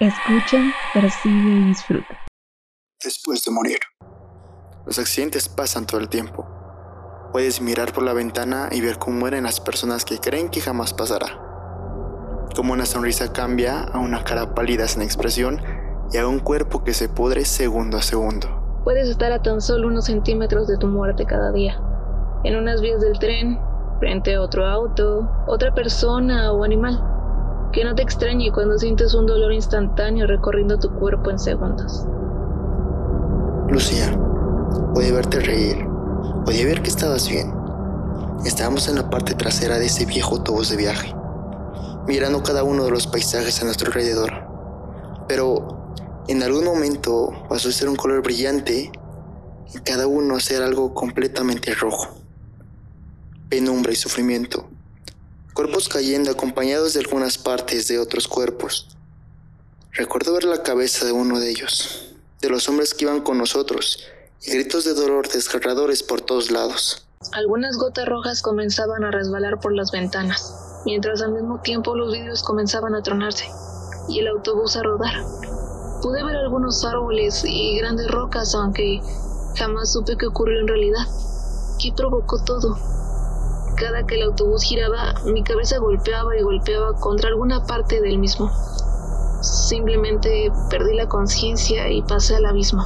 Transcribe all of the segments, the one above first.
Escucha, percibe y disfruta. Después de morir. Los accidentes pasan todo el tiempo. Puedes mirar por la ventana y ver cómo mueren las personas que creen que jamás pasará. Como una sonrisa cambia a una cara pálida sin expresión y a un cuerpo que se pudre segundo a segundo. Puedes estar a tan solo unos centímetros de tu muerte cada día. En unas vías del tren, frente a otro auto, otra persona o animal. Que no te extrañe cuando sientes un dolor instantáneo recorriendo tu cuerpo en segundos. Lucía, podía verte reír, podía ver que estabas bien. Estábamos en la parte trasera de ese viejo autobús de viaje, mirando cada uno de los paisajes a nuestro alrededor. Pero en algún momento pasó a ser un color brillante y cada uno a ser algo completamente rojo. Penumbra y sufrimiento. Cuerpos cayendo acompañados de algunas partes de otros cuerpos. Recuerdo ver la cabeza de uno de ellos, de los hombres que iban con nosotros, y gritos de dolor desgarradores por todos lados. Algunas gotas rojas comenzaban a resbalar por las ventanas, mientras al mismo tiempo los vidrios comenzaban a tronarse y el autobús a rodar. Pude ver algunos árboles y grandes rocas, aunque jamás supe qué ocurrió en realidad. ¿Qué provocó todo? Cada que el autobús giraba, mi cabeza golpeaba y golpeaba contra alguna parte del mismo. Simplemente perdí la conciencia y pasé al abismo.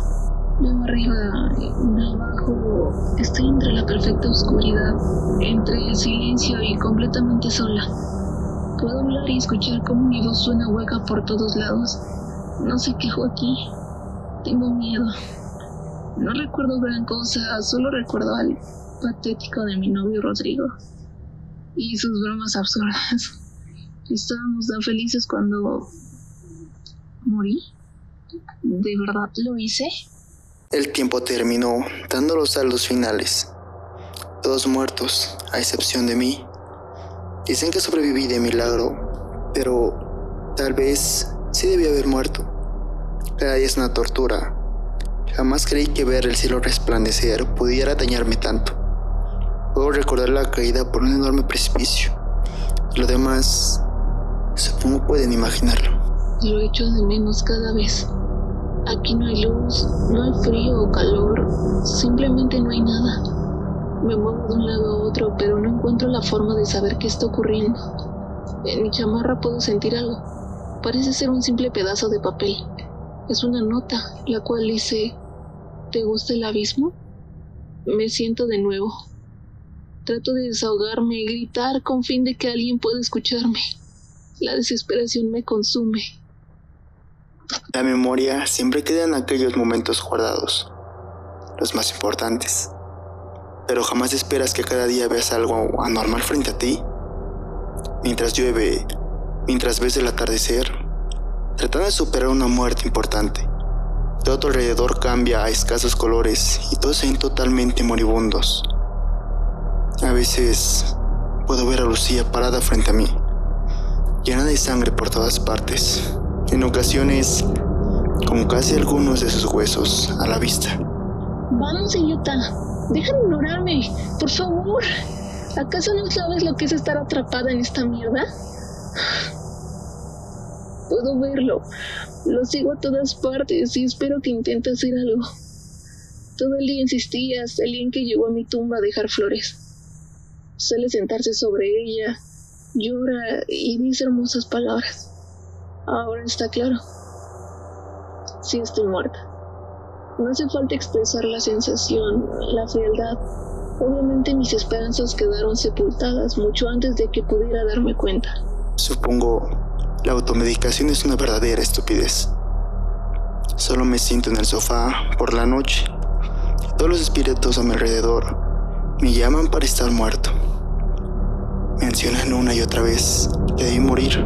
Veo arriba, veo abajo, estoy entre la perfecta oscuridad, entre el silencio y completamente sola. Puedo hablar y escuchar cómo mi voz suena hueca por todos lados. No sé qué aquí. Tengo miedo. No recuerdo gran cosa, solo recuerdo al patético de mi novio Rodrigo y sus bromas absurdas. Estábamos tan felices cuando morí. ¿De verdad lo hice? El tiempo terminó dando los saldos finales. Todos muertos, a excepción de mí. Dicen que sobreviví de milagro, pero tal vez sí debí haber muerto. Día es una tortura. Jamás creí que ver el cielo resplandecer pudiera dañarme tanto. Puedo recordar la caída por un enorme precipicio. Lo demás, supongo pueden imaginarlo. Lo echo de menos cada vez. Aquí no hay luz, no hay frío o calor, simplemente no hay nada. Me muevo de un lado a otro, pero no encuentro la forma de saber qué está ocurriendo. En mi chamarra puedo sentir algo. Parece ser un simple pedazo de papel. Es una nota, la cual dice, ¿te gusta el abismo? Me siento de nuevo. Trato de desahogarme y gritar con fin de que alguien pueda escucharme. La desesperación me consume. La memoria siempre queda en aquellos momentos guardados, los más importantes. Pero jamás esperas que cada día veas algo anormal frente a ti. Mientras llueve, mientras ves el atardecer, tratando de superar una muerte importante. Todo tu alrededor cambia a escasos colores y todos se ven totalmente moribundos. A veces puedo ver a Lucía parada frente a mí, llena de sangre por todas partes. En ocasiones, como casi algunos de sus huesos a la vista. Vamos, idiota. Deja de ignorarme, por favor. ¿Acaso no sabes lo que es estar atrapada en esta mierda? Puedo verlo. Lo sigo a todas partes y espero que intente hacer algo. Todo el día insistía hasta el día en que llegó a mi tumba a dejar flores. Suele sentarse sobre ella, llora y dice hermosas palabras. Ahora está claro. Sí estoy muerta. No hace falta expresar la sensación, la frialdad. Obviamente mis esperanzas quedaron sepultadas mucho antes de que pudiera darme cuenta. Supongo la automedicación es una verdadera estupidez. Solo me siento en el sofá por la noche. Todos los espíritus a mi alrededor me llaman para estar muerto. Mencionan una y otra vez que debí morir.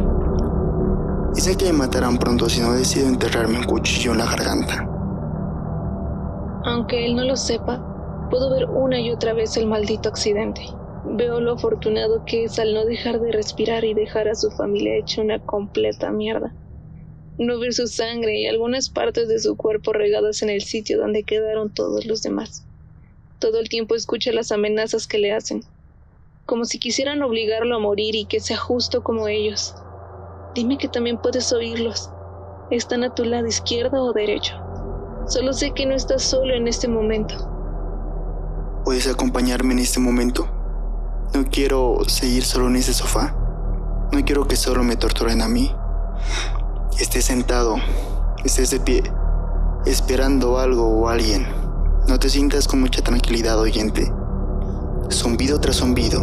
Dicen que me matarán pronto si no decido enterrarme un cuchillo en la garganta. Aunque él no lo sepa, puedo ver una y otra vez el maldito accidente. Veo lo afortunado que es al no dejar de respirar y dejar a su familia hecha una completa mierda. No ver su sangre y algunas partes de su cuerpo regadas en el sitio donde quedaron todos los demás. Todo el tiempo escucha las amenazas que le hacen, como si quisieran obligarlo a morir y que sea justo como ellos. Dime que también puedes oírlos. están a tu lado izquierdo o derecho. Solo sé que no estás solo en este momento. ¿Puedes acompañarme en este momento? No quiero seguir solo en ese sofá. No quiero que solo me torturen a mí. Estés sentado, estés de pie, esperando algo o alguien. No te sientas con mucha tranquilidad, oyente. Zumbido tras zumbido,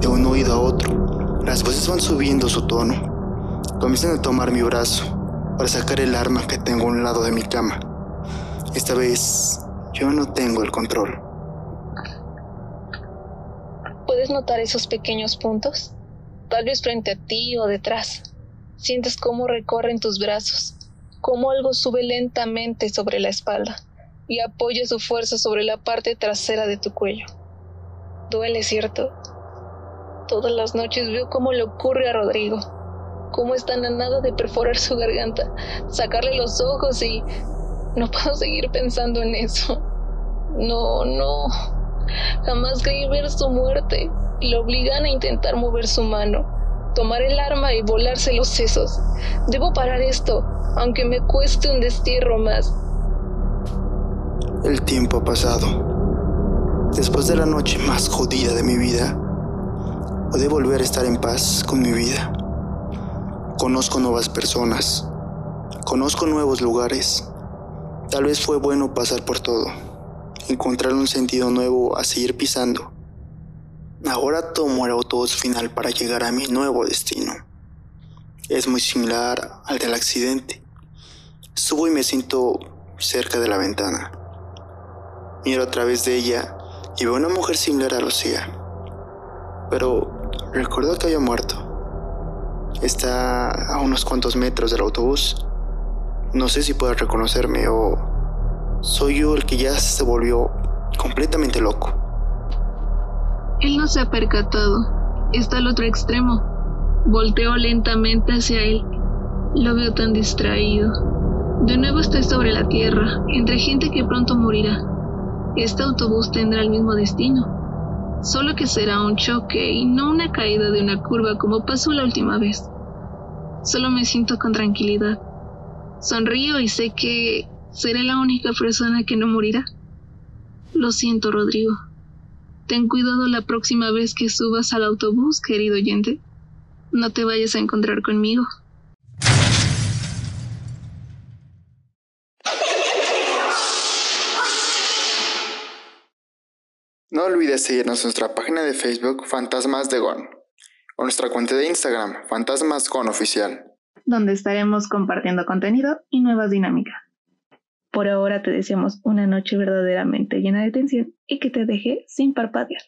de un oído a otro, las voces van subiendo su tono. Comienzan a tomar mi brazo para sacar el arma que tengo a un lado de mi cama. Esta vez yo no tengo el control. ¿Puedes notar esos pequeños puntos? Tal vez frente a ti o detrás. Sientes cómo recorren tus brazos, cómo algo sube lentamente sobre la espalda y apoya su fuerza sobre la parte trasera de tu cuello. Duele, ¿cierto? Todas las noches veo cómo le ocurre a Rodrigo, cómo está a nada de perforar su garganta, sacarle los ojos y no puedo seguir pensando en eso. No, no. Jamás creí ver su muerte. Lo obligan a intentar mover su mano, tomar el arma y volarse los sesos. Debo parar esto, aunque me cueste un destierro más. El tiempo ha pasado. Después de la noche más jodida de mi vida, pude volver a estar en paz con mi vida. Conozco nuevas personas. Conozco nuevos lugares. Tal vez fue bueno pasar por todo encontrar un sentido nuevo a seguir pisando. Ahora tomo el autobús final para llegar a mi nuevo destino. Es muy similar al del accidente. Subo y me siento cerca de la ventana. Miro a través de ella y veo una mujer similar a Lucía. Pero recuerdo que había muerto. Está a unos cuantos metros del autobús. No sé si puede reconocerme o soy yo el que ya se volvió completamente loco. Él no se ha percatado. Está al otro extremo. Volteo lentamente hacia él. Lo veo tan distraído. De nuevo estoy sobre la tierra, entre gente que pronto morirá. Este autobús tendrá el mismo destino, solo que será un choque y no una caída de una curva como pasó la última vez. Solo me siento con tranquilidad. Sonrío y sé que ¿Seré la única persona que no morirá? Lo siento, Rodrigo. Ten cuidado la próxima vez que subas al autobús, querido oyente. No te vayas a encontrar conmigo. Olvides seguirnos en nuestra página de Facebook Fantasmas de Gon o nuestra cuenta de Instagram Fantasmas Gon Oficial, donde estaremos compartiendo contenido y nuevas dinámicas. Por ahora te deseamos una noche verdaderamente llena de tensión y que te deje sin parpadear.